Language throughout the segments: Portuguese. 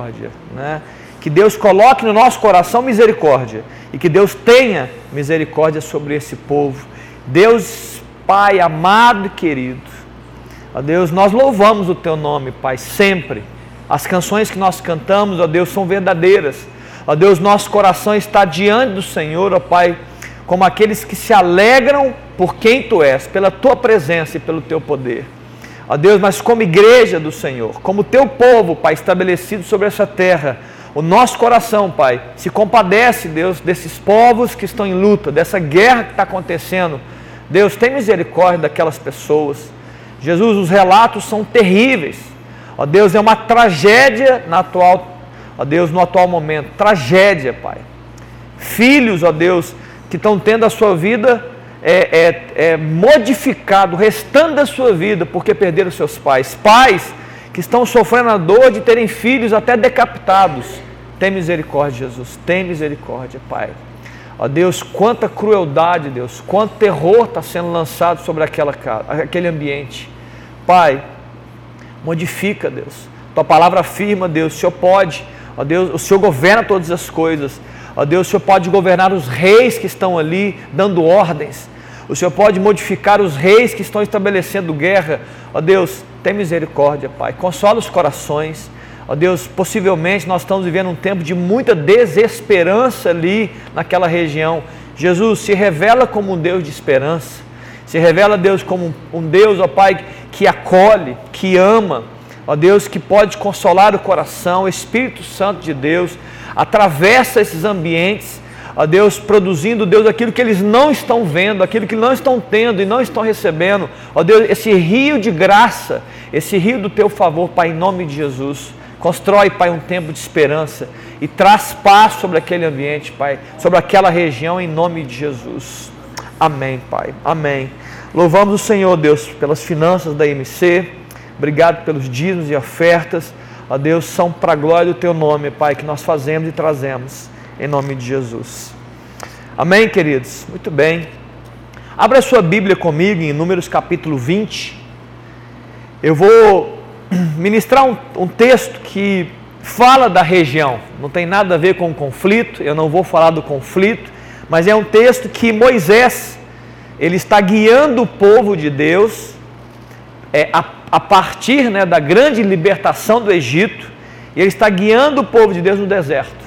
misericórdia, né? Que Deus coloque no nosso coração misericórdia e que Deus tenha misericórdia sobre esse povo. Deus, Pai amado e querido, ó Deus, nós louvamos o Teu nome, Pai, sempre. As canções que nós cantamos, ó Deus, são verdadeiras. Ó Deus, nosso coração está diante do Senhor, ó Pai, como aqueles que se alegram por quem Tu és, pela Tua presença e pelo Teu poder. Ó Deus, mas como igreja do Senhor, como Teu povo, Pai, estabelecido sobre essa terra, o nosso coração, Pai, se compadece, Deus, desses povos que estão em luta, dessa guerra que está acontecendo. Deus, tem misericórdia daquelas pessoas. Jesus, os relatos são terríveis. Ó Deus, é uma tragédia na atual, ó Deus, no atual momento. Tragédia, Pai. Filhos, ó Deus, que estão tendo a sua vida é, é, é modificado, o restante da sua vida, porque perderam seus pais. Pais que estão sofrendo a dor de terem filhos até decapitados. Tem misericórdia, Jesus. Tem misericórdia, Pai. Ó Deus, quanta crueldade, Deus, quanto terror está sendo lançado sobre aquela casa, aquele ambiente. Pai, modifica, Deus. Tua palavra afirma, Deus, o Senhor pode, ó Deus, o Senhor governa todas as coisas. Ó Deus, o Senhor pode governar os reis que estão ali dando ordens. O Senhor pode modificar os reis que estão estabelecendo guerra. Ó Deus, tem misericórdia, Pai. Consola os corações. Ó Deus, possivelmente nós estamos vivendo um tempo de muita desesperança ali naquela região. Jesus se revela como um Deus de esperança. Se revela, Deus, como um Deus, ó Pai, que acolhe, que ama. Ó Deus, que pode consolar o coração. Espírito Santo de Deus atravessa esses ambientes ó Deus, produzindo, Deus, aquilo que eles não estão vendo, aquilo que não estão tendo e não estão recebendo, ó Deus, esse rio de graça, esse rio do teu favor, Pai, em nome de Jesus. Constrói, Pai, um tempo de esperança e traz paz sobre aquele ambiente, Pai, sobre aquela região, em nome de Jesus. Amém, Pai. Amém. Louvamos o Senhor, Deus, pelas finanças da IMC. Obrigado pelos dízimos e ofertas. Ó Deus, são para a glória do Teu nome, Pai, que nós fazemos e trazemos em nome de Jesus. Amém, queridos? Muito bem. Abra sua Bíblia comigo em Números capítulo 20. Eu vou ministrar um, um texto que fala da região, não tem nada a ver com o conflito, eu não vou falar do conflito, mas é um texto que Moisés, ele está guiando o povo de Deus é, a, a partir né, da grande libertação do Egito, e ele está guiando o povo de Deus no deserto.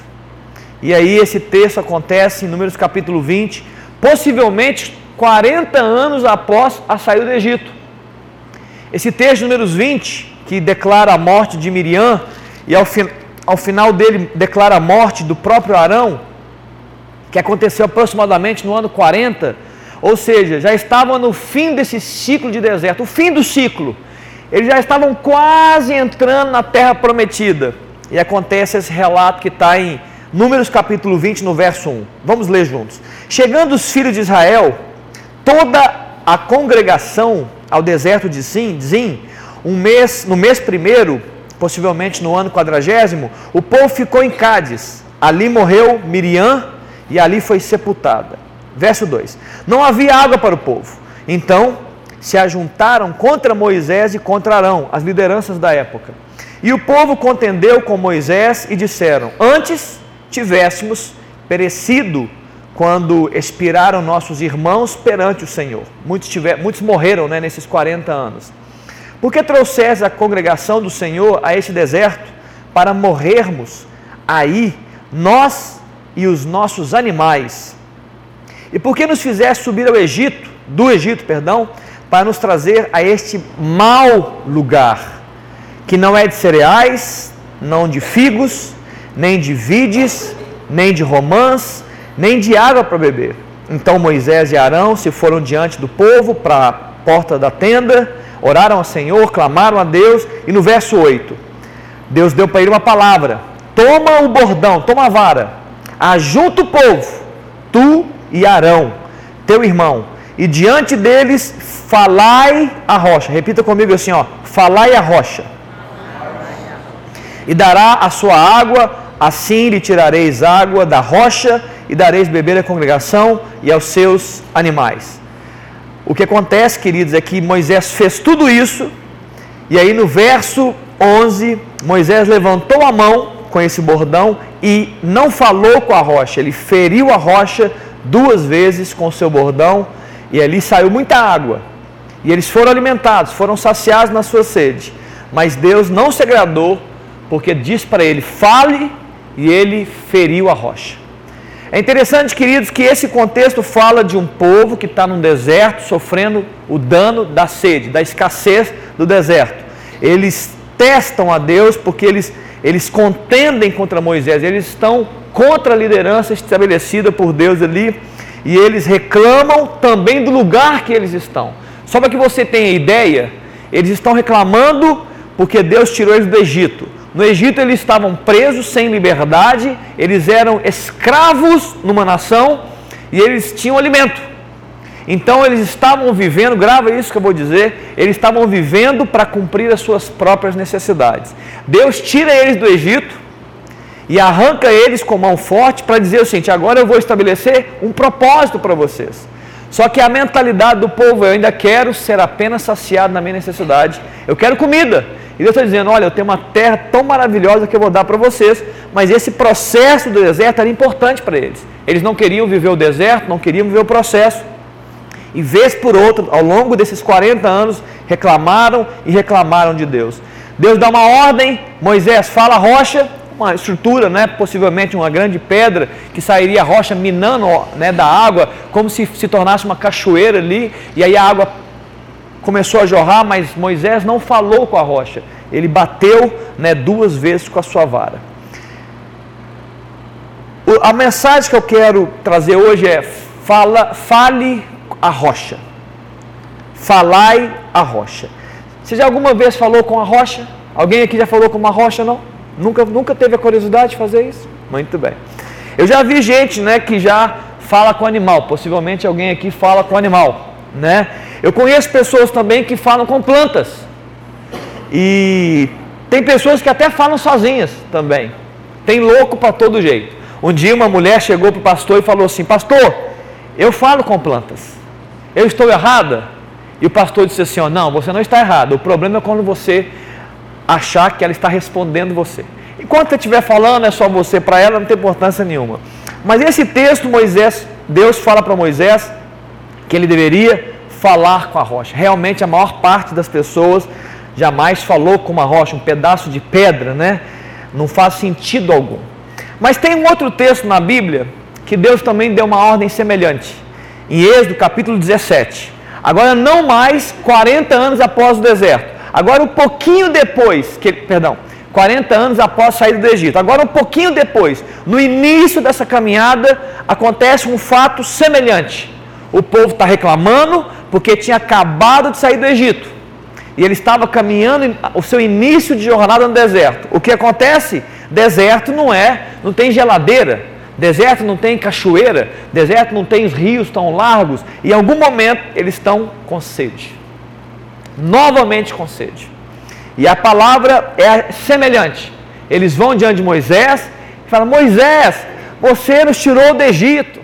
E aí esse texto acontece em Números capítulo 20, possivelmente 40 anos após a saída do Egito. Esse texto, Números 20, que declara a morte de Miriam, e ao, fi ao final dele declara a morte do próprio Arão, que aconteceu aproximadamente no ano 40, ou seja, já estavam no fim desse ciclo de deserto, o fim do ciclo. Eles já estavam quase entrando na terra prometida. E acontece esse relato que está em Números capítulo 20, no verso 1. Vamos ler juntos. Chegando os filhos de Israel, toda a congregação ao deserto de Zim, um mês, no mês primeiro, possivelmente no ano quadragésimo, o povo ficou em Cádiz. Ali morreu Miriam e ali foi sepultada. Verso 2: Não havia água para o povo. Então se ajuntaram contra Moisés e contra Arão, as lideranças da época. E o povo contendeu com Moisés e disseram: Antes tivéssemos perecido quando expiraram nossos irmãos perante o Senhor. Muitos, tiver, muitos morreram né, nesses 40 anos. Por que trouxesse a congregação do Senhor a este deserto para morrermos aí, nós e os nossos animais? E por que nos fizesse subir ao Egito, do Egito, perdão, para nos trazer a este mau lugar, que não é de cereais, não de figos, nem de vides, nem de romãs, nem de água para beber. Então Moisés e Arão se foram diante do povo para a porta da tenda, oraram ao Senhor, clamaram a Deus, e no verso 8, Deus deu para ele uma palavra: toma o bordão, toma a vara, ajunta o povo, tu e Arão, teu irmão, e diante deles falai a rocha. Repita comigo assim, ó, falai a rocha. E dará a sua água Assim lhe tirareis água da rocha e dareis beber à congregação e aos seus animais. O que acontece, queridos, é que Moisés fez tudo isso, e aí no verso 11, Moisés levantou a mão com esse bordão e não falou com a rocha, ele feriu a rocha duas vezes com seu bordão e ali saiu muita água. E eles foram alimentados, foram saciados na sua sede. Mas Deus não se agradou, porque disse para ele: fale, e ele feriu a rocha. É interessante, queridos, que esse contexto fala de um povo que está num deserto sofrendo o dano da sede, da escassez do deserto. Eles testam a Deus porque eles, eles contendem contra Moisés, eles estão contra a liderança estabelecida por Deus ali e eles reclamam também do lugar que eles estão. Só para que você tenha ideia, eles estão reclamando porque Deus tirou eles do Egito. No Egito eles estavam presos, sem liberdade, eles eram escravos numa nação e eles tinham alimento. Então eles estavam vivendo, grava isso que eu vou dizer, eles estavam vivendo para cumprir as suas próprias necessidades. Deus tira eles do Egito e arranca eles com mão forte para dizer o seguinte: agora eu vou estabelecer um propósito para vocês. Só que a mentalidade do povo, eu ainda quero ser apenas saciado na minha necessidade, eu quero comida. E Deus está dizendo: olha, eu tenho uma terra tão maravilhosa que eu vou dar para vocês, mas esse processo do deserto era importante para eles. Eles não queriam viver o deserto, não queriam viver o processo. E vez por outra, ao longo desses 40 anos, reclamaram e reclamaram de Deus. Deus dá uma ordem, Moisés fala rocha, uma estrutura, né, possivelmente uma grande pedra, que sairia a rocha minando né, da água, como se se tornasse uma cachoeira ali, e aí a água começou a jorrar, mas Moisés não falou com a rocha. Ele bateu né, duas vezes com a sua vara. A mensagem que eu quero trazer hoje é: fala, fale a rocha. Falai a rocha. Você já alguma vez falou com a rocha? Alguém aqui já falou com uma rocha, não? Nunca, nunca teve a curiosidade de fazer isso? Muito bem. Eu já vi gente né, que já fala com animal. Possivelmente alguém aqui fala com animal. Né? Eu conheço pessoas também que falam com plantas. E tem pessoas que até falam sozinhas também. Tem louco para todo jeito. Um dia uma mulher chegou para o pastor e falou assim: Pastor, eu falo com plantas. Eu estou errada? E o pastor disse assim: ó, Não, você não está errado. O problema é quando você achar que ela está respondendo você. Enquanto você estiver falando, é só você para ela, não tem importância nenhuma. Mas esse texto, Moisés, Deus fala para Moisés que ele deveria falar com a rocha. Realmente a maior parte das pessoas jamais falou com uma rocha, um pedaço de pedra, né? Não faz sentido algum. Mas tem um outro texto na Bíblia que Deus também deu uma ordem semelhante. Em Êxodo capítulo 17. Agora não mais 40 anos após o deserto. Agora um pouquinho depois, que, perdão, 40 anos após sair do Egito. Agora um pouquinho depois, no início dessa caminhada, acontece um fato semelhante. O povo está reclamando porque tinha acabado de sair do Egito. E ele estava caminhando o seu início de jornada no deserto. O que acontece? Deserto não é, não tem geladeira, deserto não tem cachoeira, deserto não tem os rios tão largos. E em algum momento eles estão com sede. Novamente com sede. E a palavra é semelhante. Eles vão diante de Moisés e falam: Moisés, você nos tirou do Egito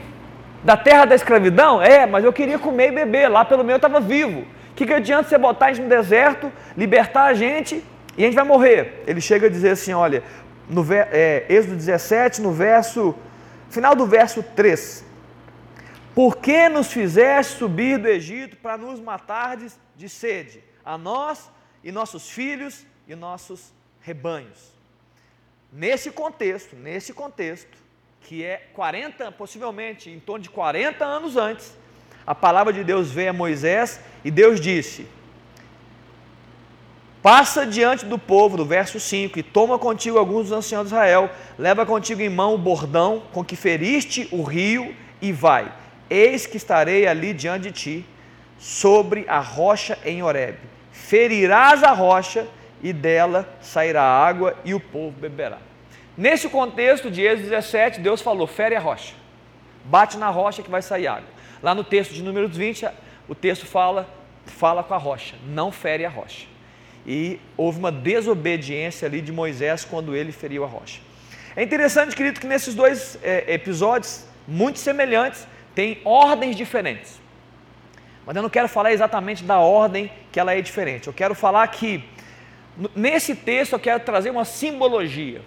da terra da escravidão? É, mas eu queria comer e beber, lá pelo menos eu estava vivo. O que, que adianta você botar a gente no deserto, libertar a gente e a gente vai morrer? Ele chega a dizer assim: olha, no é, Êxodo 17, no verso, final do verso 3. Por que nos fizeste subir do Egito para nos matardes de sede? A nós e nossos filhos e nossos rebanhos. Nesse contexto, nesse contexto, que é 40, possivelmente em torno de 40 anos antes, a palavra de Deus veio a Moisés e Deus disse: Passa diante do povo, do verso 5, e toma contigo alguns dos anciãos de Israel, leva contigo em mão o bordão com que feriste o rio e vai. Eis que estarei ali diante de ti, sobre a rocha em Horebe. Ferirás a rocha e dela sairá água e o povo beberá. Nesse contexto de Êxodo 17, Deus falou: fere a rocha, bate na rocha que vai sair água. Lá no texto de Números 20, o texto fala: fala com a rocha, não fere a rocha. E houve uma desobediência ali de Moisés quando ele feriu a rocha. É interessante, querido, que nesses dois é, episódios, muito semelhantes, tem ordens diferentes. Mas eu não quero falar exatamente da ordem que ela é diferente. Eu quero falar que, nesse texto, eu quero trazer uma simbologia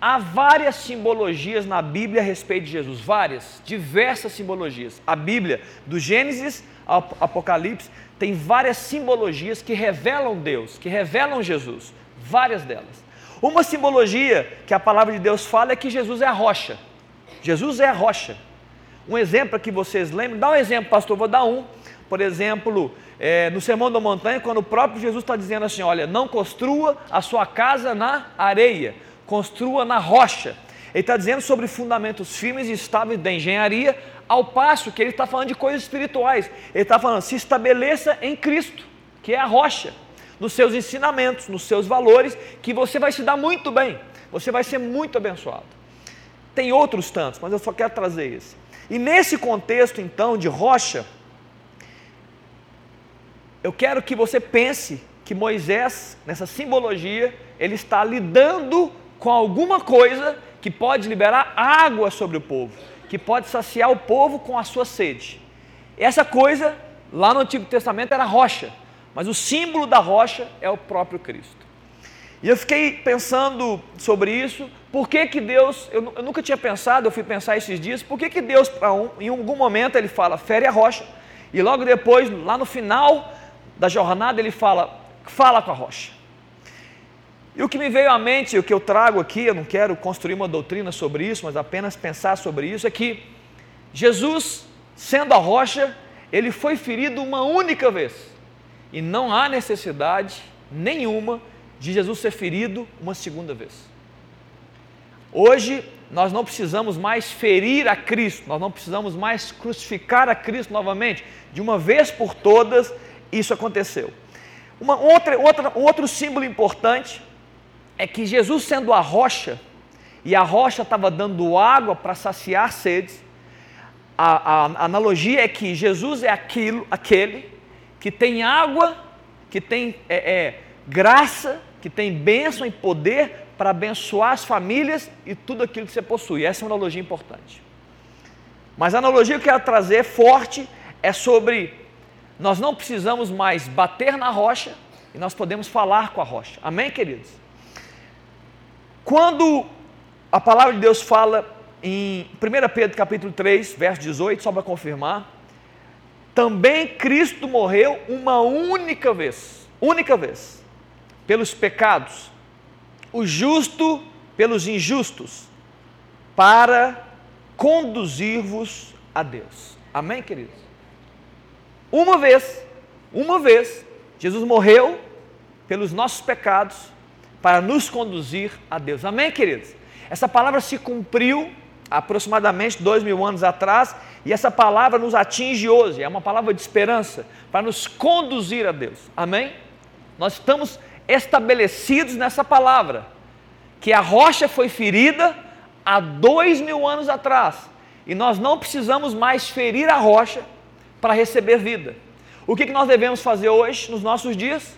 há várias simbologias na Bíblia a respeito de Jesus, várias, diversas simbologias. A Bíblia, do Gênesis ao Apocalipse, tem várias simbologias que revelam Deus, que revelam Jesus, várias delas. Uma simbologia que a palavra de Deus fala é que Jesus é a rocha. Jesus é a rocha. Um exemplo que vocês lembram, dá um exemplo, pastor, vou dar um. Por exemplo, é, no Sermão da Montanha, quando o próprio Jesus está dizendo assim: olha, não construa a sua casa na areia, construa na rocha. Ele está dizendo sobre fundamentos firmes e estáveis da engenharia, ao passo que ele está falando de coisas espirituais. Ele está falando, se estabeleça em Cristo, que é a rocha, nos seus ensinamentos, nos seus valores, que você vai se dar muito bem, você vai ser muito abençoado. Tem outros tantos, mas eu só quero trazer esse. E nesse contexto, então, de rocha, eu quero que você pense que Moisés, nessa simbologia, ele está lidando com alguma coisa que pode liberar água sobre o povo, que pode saciar o povo com a sua sede. Essa coisa, lá no Antigo Testamento, era rocha, mas o símbolo da rocha é o próprio Cristo. E eu fiquei pensando sobre isso, por que, que Deus, eu, eu nunca tinha pensado, eu fui pensar esses dias, por que, que Deus, um, em algum momento, ele fala, fere a rocha, e logo depois, lá no final da jornada, ele fala, fala com a rocha. E o que me veio à mente, o que eu trago aqui, eu não quero construir uma doutrina sobre isso, mas apenas pensar sobre isso, é que Jesus, sendo a rocha, ele foi ferido uma única vez. E não há necessidade nenhuma de Jesus ser ferido uma segunda vez. Hoje, nós não precisamos mais ferir a Cristo, nós não precisamos mais crucificar a Cristo novamente. De uma vez por todas, isso aconteceu. Uma outra, outra, outro símbolo importante é que Jesus sendo a rocha, e a rocha estava dando água para saciar sedes, a, a, a, analogia é que Jesus é aquilo, aquele que tem água, que tem é, é, graça, que tem bênção e poder para abençoar as famílias e tudo aquilo que você possui. Essa é uma analogia importante. Mas a analogia que eu quero trazer forte é sobre nós não precisamos mais bater na rocha e nós podemos falar com a rocha. Amém, queridos? Quando a palavra de Deus fala em 1 Pedro capítulo 3, verso 18, só para confirmar, também Cristo morreu uma única vez, única vez, pelos pecados, o justo pelos injustos, para conduzir-vos a Deus. Amém, queridos? Uma vez, uma vez, Jesus morreu pelos nossos pecados para nos conduzir a Deus. Amém, queridos? Essa palavra se cumpriu aproximadamente dois mil anos atrás e essa palavra nos atinge hoje. É uma palavra de esperança para nos conduzir a Deus. Amém? Nós estamos estabelecidos nessa palavra que a rocha foi ferida há dois mil anos atrás e nós não precisamos mais ferir a rocha para receber vida. O que nós devemos fazer hoje, nos nossos dias?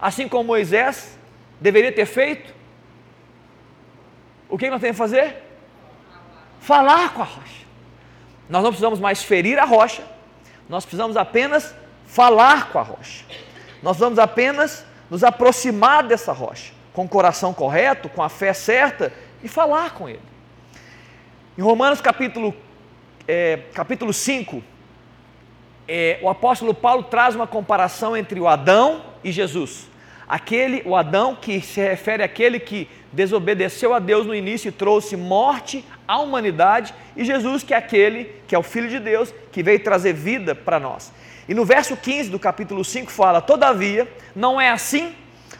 Assim como Moisés deveria ter feito? O que nós temos que fazer? Falar com a rocha. Nós não precisamos mais ferir a rocha, nós precisamos apenas falar com a rocha. Nós vamos apenas nos aproximar dessa rocha, com o coração correto, com a fé certa e falar com ele. Em Romanos capítulo, é, capítulo 5, é, o apóstolo Paulo traz uma comparação entre o Adão e Jesus aquele, o Adão, que se refere àquele que desobedeceu a Deus no início e trouxe morte à humanidade, e Jesus, que é aquele que é o Filho de Deus, que veio trazer vida para nós. E no verso 15 do capítulo 5 fala: Todavia, não é assim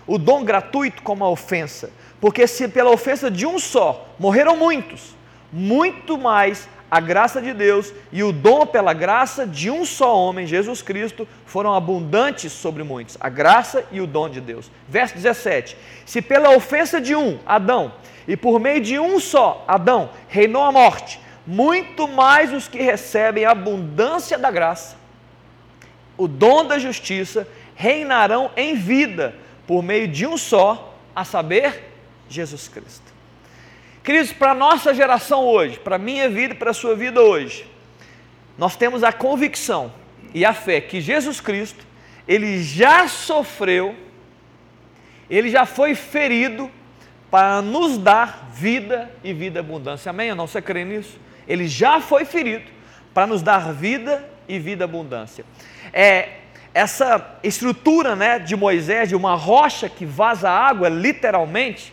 o dom gratuito como a ofensa, porque se pela ofensa de um só morreram muitos, muito mais a graça de Deus e o dom pela graça de um só homem, Jesus Cristo, foram abundantes sobre muitos. A graça e o dom de Deus. Verso 17: Se pela ofensa de um, Adão, e por meio de um só, Adão, reinou a morte, muito mais os que recebem a abundância da graça, o dom da justiça, reinarão em vida por meio de um só, a saber, Jesus Cristo. Queridos, para a nossa geração hoje, para a minha vida e para a sua vida hoje, nós temos a convicção e a fé que Jesus Cristo, ele já sofreu, ele já foi ferido para nos dar vida e vida abundância. Amém ou não? Você crê nisso? Ele já foi ferido para nos dar vida e vida abundância. É, essa estrutura né, de Moisés, de uma rocha que vaza água, literalmente,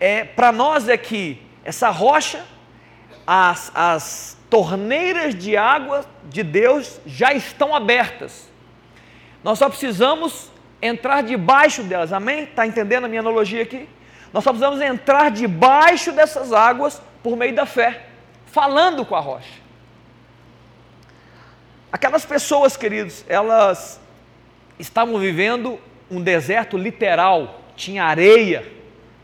é, para nós é que essa rocha, as, as torneiras de água de Deus já estão abertas. Nós só precisamos entrar debaixo delas, amém? Está entendendo a minha analogia aqui? Nós só precisamos entrar debaixo dessas águas por meio da fé, falando com a rocha. Aquelas pessoas, queridos, elas estavam vivendo um deserto literal, tinha areia,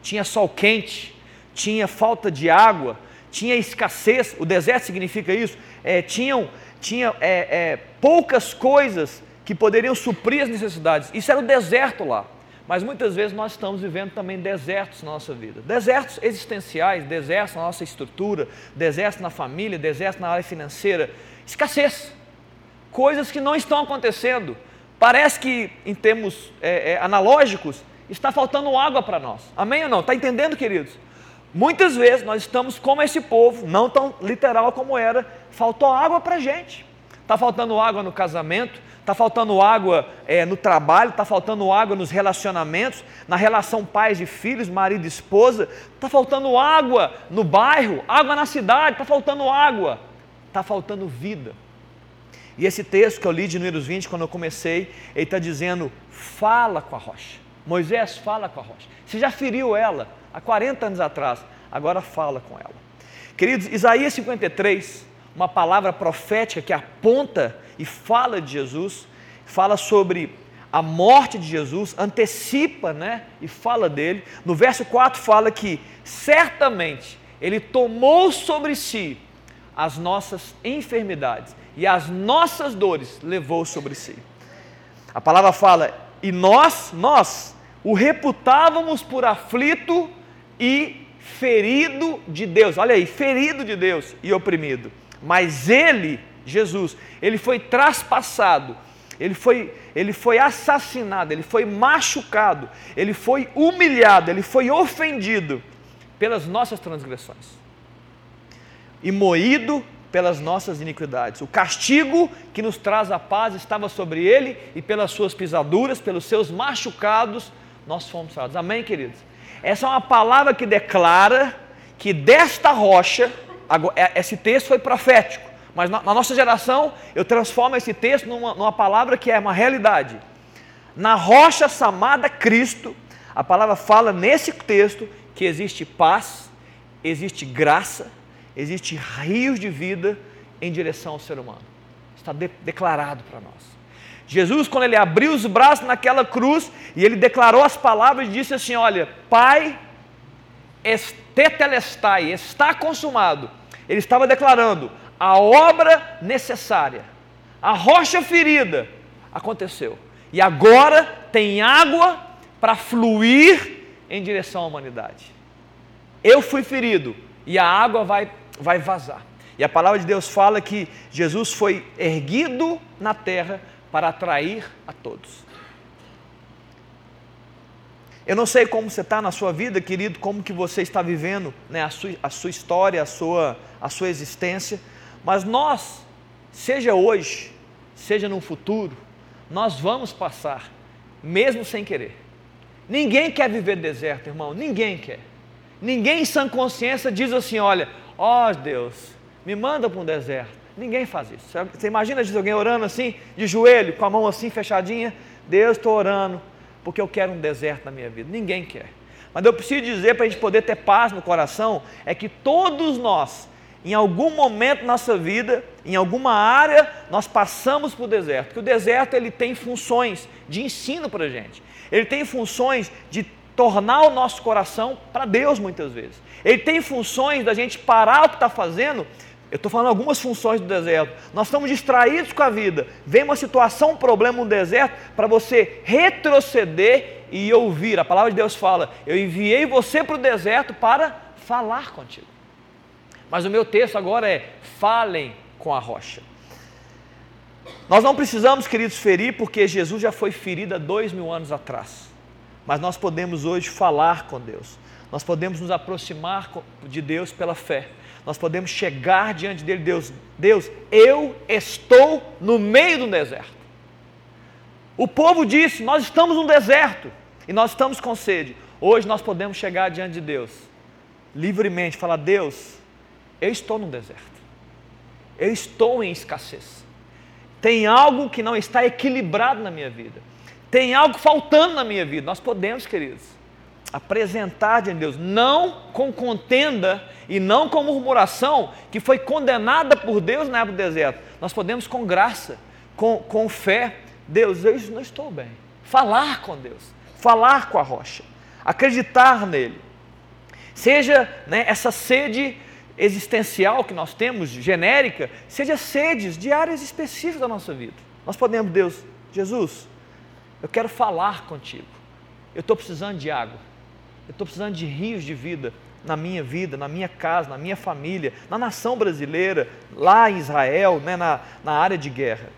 tinha sol quente, tinha falta de água, tinha escassez, o deserto significa isso, é, tinham, tinha é, é, poucas coisas que poderiam suprir as necessidades. Isso era o deserto lá. Mas muitas vezes nós estamos vivendo também desertos na nossa vida. Desertos existenciais, desertos na nossa estrutura, desertos na família, desertos na área financeira. Escassez. Coisas que não estão acontecendo. Parece que, em termos é, é, analógicos, está faltando água para nós. Amém ou não? Está entendendo, queridos? Muitas vezes nós estamos como esse povo, não tão literal como era, faltou água para a gente. Está faltando água no casamento, está faltando água é, no trabalho, está faltando água nos relacionamentos, na relação pais e filhos, marido e esposa, está faltando água no bairro, água na cidade, está faltando água, está faltando vida. E esse texto que eu li de Números 20, quando eu comecei, ele está dizendo: fala com a rocha. Moisés fala com a rocha. Você já feriu ela há 40 anos atrás, agora fala com ela. Queridos, Isaías 53, uma palavra profética que aponta e fala de Jesus, fala sobre a morte de Jesus, antecipa, né, e fala dele. No verso 4 fala que certamente ele tomou sobre si as nossas enfermidades e as nossas dores levou sobre si. A palavra fala: "E nós, nós o reputávamos por aflito e ferido de Deus". Olha aí, ferido de Deus e oprimido. Mas ele Jesus, ele foi traspassado, ele foi, ele foi assassinado, ele foi machucado, ele foi humilhado, ele foi ofendido pelas nossas transgressões e moído pelas nossas iniquidades. O castigo que nos traz a paz estava sobre ele e pelas suas pisaduras, pelos seus machucados, nós fomos sarados. Amém, queridos? Essa é uma palavra que declara que desta rocha, é, esse texto foi profético mas na, nossa geração, eu transformo esse texto numa, numa palavra que é uma realidade. Na rocha chamada Cristo, a palavra fala nesse texto que existe paz, existe graça, existe rios de vida em direção ao ser humano. Está de, declarado para nós. Jesus, quando ele abriu os braços naquela cruz e ele declarou as palavras, disse assim: Olha, Pai, estetelestai, está consumado. Ele estava declarando: a obra necessária, a rocha ferida aconteceu. E agora tem água para fluir em direção à humanidade. Eu fui ferido e a água vai, vai vazar. E a palavra de Deus fala que Jesus foi erguido na terra para atrair a todos. Eu não sei como você está na sua vida, querido, como que você está vivendo né, a, sua, a sua história, a sua, a sua existência, mas nós, seja hoje, seja no futuro, nós vamos passar, mesmo sem querer. Ninguém quer viver deserto, irmão, ninguém quer. Ninguém em sã consciência diz assim: olha, ó oh, Deus, me manda para um deserto. Ninguém faz isso. Você imagina alguém orando assim, de joelho, com a mão assim fechadinha? Deus, estou orando, porque eu quero um deserto na minha vida. Ninguém quer. Mas eu preciso dizer para a gente poder ter paz no coração, é que todos nós em algum momento na nossa vida, em alguma área, nós passamos por deserto. Porque o deserto ele tem funções de ensino para a gente. Ele tem funções de tornar o nosso coração para Deus muitas vezes. Ele tem funções da gente parar o que está fazendo. Eu estou falando algumas funções do deserto. Nós estamos distraídos com a vida. Vem uma situação, um problema no deserto, para você retroceder e ouvir. A palavra de Deus fala: Eu enviei você para o deserto para falar contigo. Mas o meu texto agora é: falem com a rocha. Nós não precisamos, queridos, ferir, porque Jesus já foi ferido há dois mil anos atrás. Mas nós podemos hoje falar com Deus. Nós podemos nos aproximar de Deus pela fé. Nós podemos chegar diante dele, Deus, Deus, eu estou no meio do deserto. O povo disse: Nós estamos no deserto e nós estamos com sede. Hoje nós podemos chegar diante de Deus livremente, falar: Deus, eu estou no deserto, eu estou em escassez. Tem algo que não está equilibrado na minha vida, tem algo faltando na minha vida. Nós podemos, queridos, apresentar diante de Deus, não com contenda e não com murmuração que foi condenada por Deus na época do deserto. Nós podemos, com graça, com, com fé, Deus, eu não estou bem. Falar com Deus, falar com a rocha, acreditar nele. Seja né, essa sede existencial que nós temos, genérica, seja sedes de áreas específicas da nossa vida. Nós podemos, Deus, Jesus, eu quero falar contigo. Eu estou precisando de água. Eu estou precisando de rios de vida na minha vida, na minha casa, na minha família, na nação brasileira, lá em Israel, né, na, na área de guerra.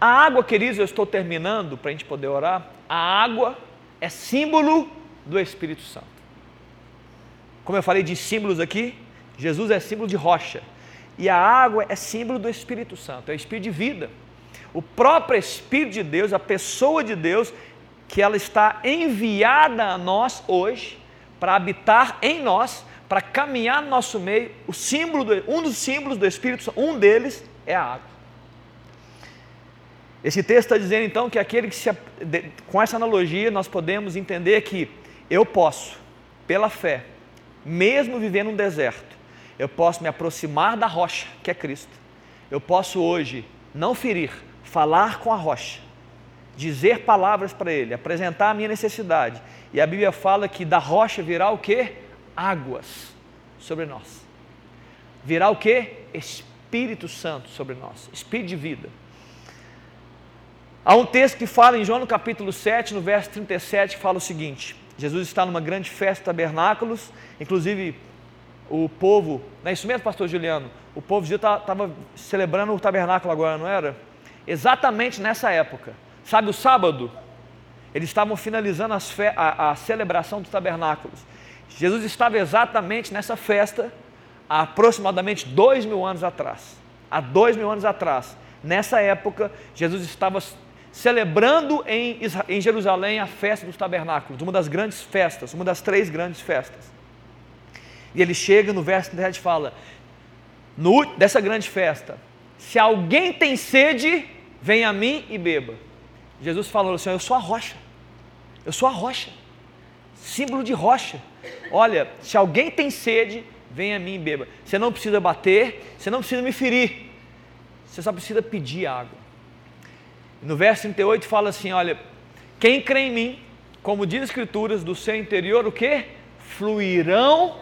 A água, queridos, eu estou terminando para a gente poder orar. A água é símbolo do Espírito Santo. Como eu falei de símbolos aqui, Jesus é símbolo de rocha. E a água é símbolo do Espírito Santo, é o Espírito de vida. O próprio Espírito de Deus, a pessoa de Deus, que ela está enviada a nós hoje para habitar em nós, para caminhar no nosso meio. O símbolo, do, um dos símbolos do Espírito Santo, um deles é a água. Esse texto está dizendo então que aquele que se, com essa analogia nós podemos entender que eu posso, pela fé, mesmo vivendo um deserto, eu posso me aproximar da rocha, que é Cristo. Eu posso hoje não ferir, falar com a rocha, dizer palavras para ele, apresentar a minha necessidade. E a Bíblia fala que da rocha virá o que? Águas sobre nós. Virá o que? Espírito Santo sobre nós, Espírito de vida. Há um texto que fala em João no capítulo 7, no verso 37, que fala o seguinte: Jesus está numa grande festa de tabernáculos, inclusive o povo, não é isso mesmo, pastor Juliano? O povo judeu estava celebrando o tabernáculo agora, não era? Exatamente nessa época. Sabe o sábado? Eles estavam finalizando a, a celebração dos tabernáculos. Jesus estava exatamente nessa festa há aproximadamente dois mil anos atrás. Há dois mil anos atrás. Nessa época, Jesus estava celebrando em, em Jerusalém a festa dos tabernáculos, uma das grandes festas, uma das três grandes festas. E ele chega no verso 37 e fala: no, dessa grande festa, se alguém tem sede, vem a mim e beba. Jesus falou assim: Eu sou a rocha, eu sou a rocha, símbolo de rocha. Olha, se alguém tem sede, vem a mim e beba. Você não precisa bater, você não precisa me ferir, você só precisa pedir água. No verso 38 fala assim: olha, quem crê em mim, como diz as Escrituras, do seu interior o que? Fluirão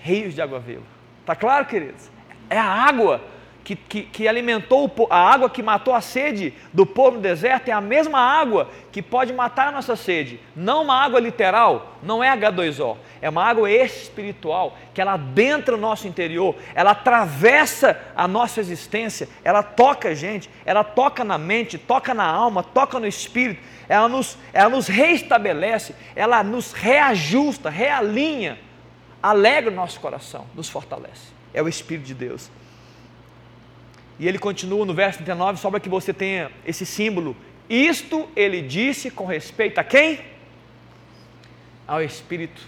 rios de água viva. Está claro, queridos? É a água que, que, que, alimentou, a água que matou a sede do povo no deserto é a mesma água que pode matar a nossa sede. Não uma água literal, não é H2O, é uma água espiritual que ela adentra o nosso interior, ela atravessa a nossa existência, ela toca a gente, ela toca na mente, toca na alma, toca no espírito, ela nos, ela nos reestabelece, ela nos reajusta, realinha, alegra o nosso coração, nos fortalece. É o Espírito de Deus. E ele continua no verso 39, só para que você tenha esse símbolo. Isto ele disse com respeito a quem? Ao Espírito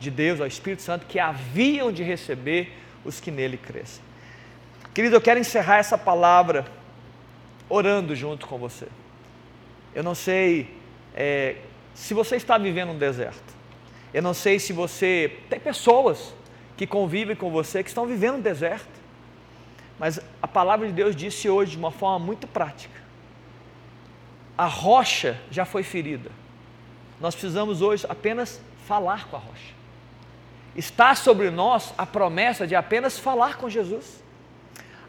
de Deus, ao Espírito Santo, que haviam de receber os que nele crescem. Querido, eu quero encerrar essa palavra orando junto com você. Eu não sei é, se você está vivendo um deserto. Eu não sei se você. Tem pessoas que convivem com você que estão vivendo um deserto. Mas a palavra de Deus disse hoje de uma forma muito prática. A rocha já foi ferida. Nós precisamos hoje apenas falar com a rocha. Está sobre nós a promessa de apenas falar com Jesus.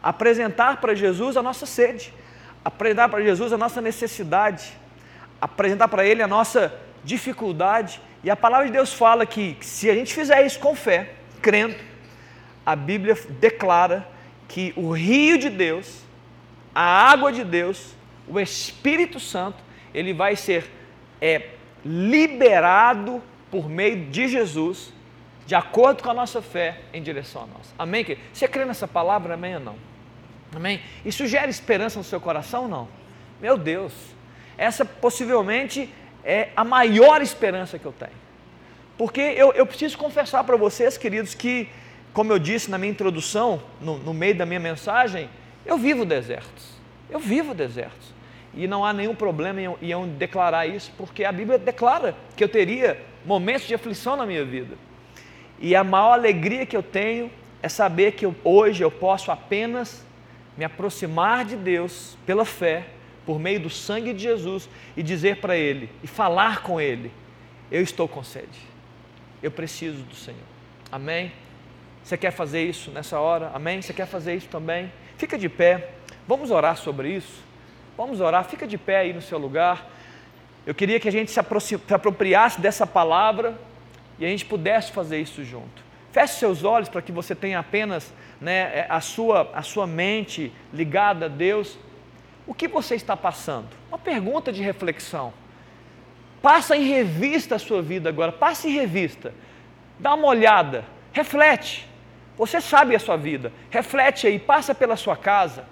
Apresentar para Jesus a nossa sede. Apresentar para Jesus a nossa necessidade. Apresentar para Ele a nossa dificuldade. E a palavra de Deus fala que se a gente fizer isso com fé, crendo, a Bíblia declara que o rio de Deus, a água de Deus, o Espírito Santo, ele vai ser é, liberado por meio de Jesus de acordo com a nossa fé em direção a nós. Amém? Querido? Você crê nessa palavra? Amém ou não? Amém? Isso gera esperança no seu coração ou não? Meu Deus, essa possivelmente é a maior esperança que eu tenho. Porque eu, eu preciso confessar para vocês, queridos, que, como eu disse na minha introdução, no, no meio da minha mensagem, eu vivo desertos. Eu vivo desertos. E não há nenhum problema em, em eu declarar isso, porque a Bíblia declara que eu teria momentos de aflição na minha vida. E a maior alegria que eu tenho é saber que eu, hoje eu posso apenas me aproximar de Deus pela fé, por meio do sangue de Jesus, e dizer para Ele, e falar com Ele: Eu estou com sede, eu preciso do Senhor. Amém? Você quer fazer isso nessa hora? Amém? Você quer fazer isso também? Fica de pé, vamos orar sobre isso. Vamos orar, fica de pé aí no seu lugar. Eu queria que a gente se, se apropriasse dessa palavra e a gente pudesse fazer isso junto. Feche seus olhos para que você tenha apenas né, a, sua, a sua mente ligada a Deus. O que você está passando? Uma pergunta de reflexão. Passa em revista a sua vida agora, passa em revista. Dá uma olhada, reflete. Você sabe a sua vida, reflete aí, passa pela sua casa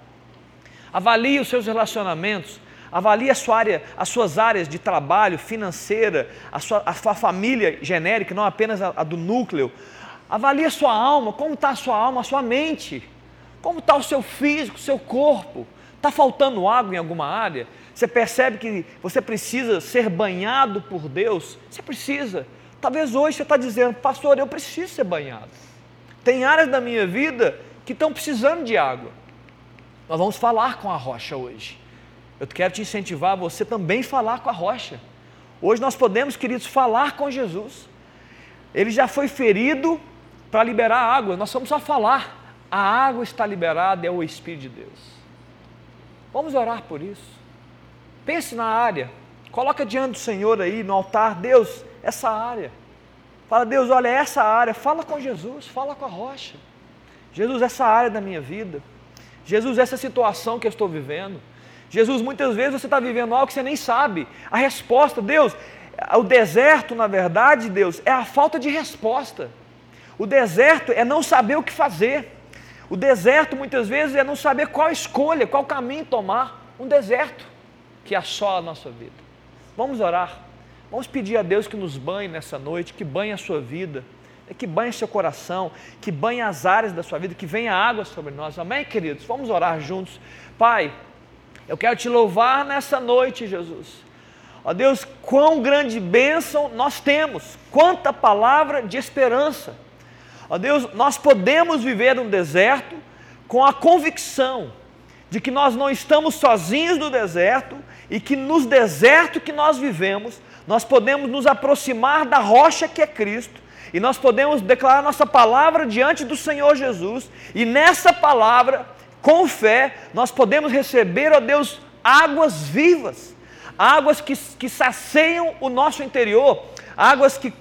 Avalie os seus relacionamentos, avalie a sua área, as suas áreas de trabalho, financeira, a sua, a sua família genérica, não apenas a, a do núcleo. Avalie a sua alma, como está a sua alma, a sua mente, como está o seu físico, o seu corpo. Está faltando água em alguma área? Você percebe que você precisa ser banhado por Deus? Você precisa. Talvez hoje você está dizendo, pastor, eu preciso ser banhado. Tem áreas da minha vida que estão precisando de água. Nós vamos falar com a rocha hoje. Eu quero te incentivar a você também falar com a rocha. Hoje nós podemos, queridos, falar com Jesus. Ele já foi ferido para liberar água, nós vamos só falar. A água está liberada, é o Espírito de Deus. Vamos orar por isso. Pense na área, coloca diante do Senhor aí no altar, Deus, essa área. Fala, Deus, olha essa área, fala com Jesus, fala com a rocha. Jesus, essa área da minha vida. Jesus, essa situação que eu estou vivendo. Jesus, muitas vezes você está vivendo algo que você nem sabe. A resposta, Deus, o deserto, na verdade, Deus, é a falta de resposta. O deserto é não saber o que fazer. O deserto, muitas vezes, é não saber qual escolha, qual caminho tomar. Um deserto que assola a nossa vida. Vamos orar. Vamos pedir a Deus que nos banhe nessa noite, que banhe a sua vida que banhe seu coração, que banhe as áreas da sua vida, que venha água sobre nós. Amém, queridos? Vamos orar juntos. Pai, eu quero te louvar nessa noite, Jesus. Ó Deus, quão grande bênção nós temos, quanta palavra de esperança. Ó Deus, nós podemos viver um deserto com a convicção de que nós não estamos sozinhos no deserto e que nos desertos que nós vivemos, nós podemos nos aproximar da rocha que é Cristo e nós podemos declarar nossa palavra diante do Senhor Jesus, e nessa palavra, com fé, nós podemos receber, ó Deus, águas vivas, águas que, que saceiam o nosso interior, águas que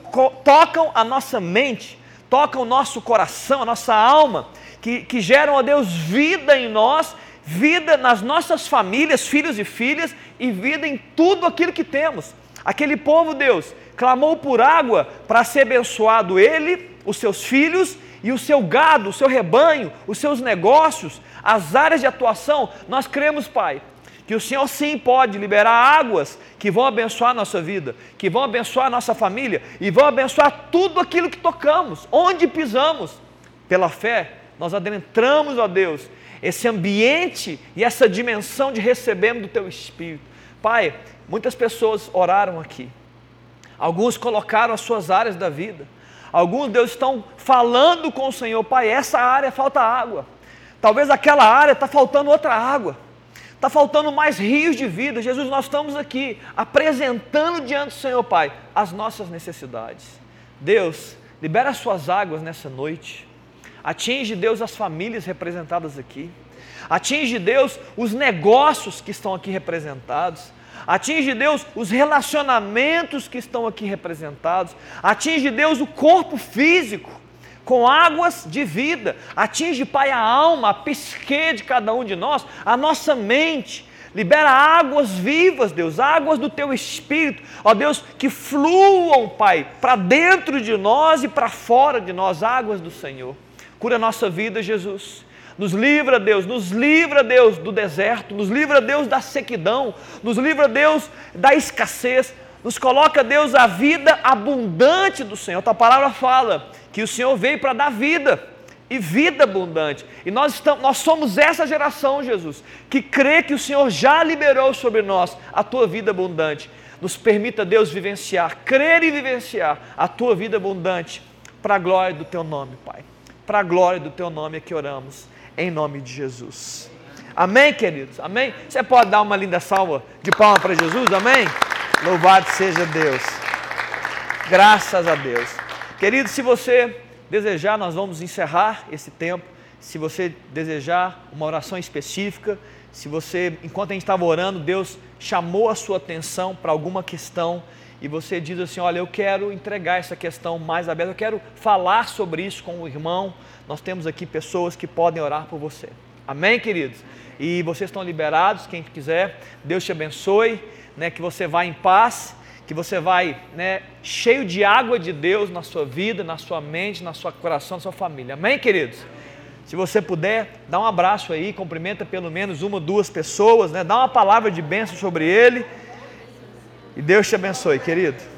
tocam a nossa mente, tocam o nosso coração, a nossa alma, que, que geram, ó Deus, vida em nós, vida nas nossas famílias, filhos e filhas, e vida em tudo aquilo que temos. Aquele povo, Deus, clamou por água para ser abençoado ele, os seus filhos e o seu gado, o seu rebanho, os seus negócios, as áreas de atuação. Nós cremos, Pai, que o Senhor sim pode liberar águas que vão abençoar a nossa vida, que vão abençoar a nossa família e vão abençoar tudo aquilo que tocamos, onde pisamos. Pela fé, nós adentramos, ó Deus, esse ambiente e essa dimensão de recebermos do Teu Espírito. Pai, muitas pessoas oraram aqui Alguns colocaram as suas áreas da vida. Alguns Deus estão falando com o Senhor, Pai, essa área falta água. Talvez aquela área está faltando outra água. Está faltando mais rios de vida. Jesus, nós estamos aqui apresentando diante do Senhor, Pai, as nossas necessidades. Deus, libera as suas águas nessa noite. Atinge, Deus, as famílias representadas aqui. Atinge, Deus, os negócios que estão aqui representados. Atinge Deus os relacionamentos que estão aqui representados. Atinge Deus o corpo físico com águas de vida. Atinge, Pai, a alma, a psique de cada um de nós, a nossa mente. Libera águas vivas, Deus, águas do teu espírito, ó Deus, que fluam, Pai, para dentro de nós e para fora de nós, águas do Senhor. Cura a nossa vida, Jesus. Nos livra, Deus, nos livra, Deus, do deserto, nos livra, Deus, da sequidão, nos livra, Deus, da escassez, nos coloca, Deus, a vida abundante do Senhor. A tua palavra fala que o Senhor veio para dar vida e vida abundante. E nós, estamos, nós somos essa geração, Jesus, que crê que o Senhor já liberou sobre nós a tua vida abundante. Nos permita, Deus, vivenciar, crer e vivenciar a tua vida abundante, para a glória do teu nome, Pai. Para a glória do teu nome é que oramos, em nome de Jesus. Amém, queridos? Amém? Você pode dar uma linda salva de palma para Jesus? Amém? Louvado seja Deus. Graças a Deus. Queridos, se você desejar, nós vamos encerrar esse tempo. Se você desejar uma oração específica, se você, enquanto a gente estava orando, Deus chamou a sua atenção para alguma questão e você diz assim: Olha, eu quero entregar essa questão mais aberta, eu quero falar sobre isso com o irmão. Nós temos aqui pessoas que podem orar por você. Amém, queridos? E vocês estão liberados, quem quiser. Deus te abençoe, né, que você vá em paz que você vai né, cheio de água de Deus na sua vida, na sua mente, na sua coração, na sua família. Amém, queridos? Se você puder, dá um abraço aí, cumprimenta pelo menos uma ou duas pessoas, né? dá uma palavra de bênção sobre ele. E Deus te abençoe, querido.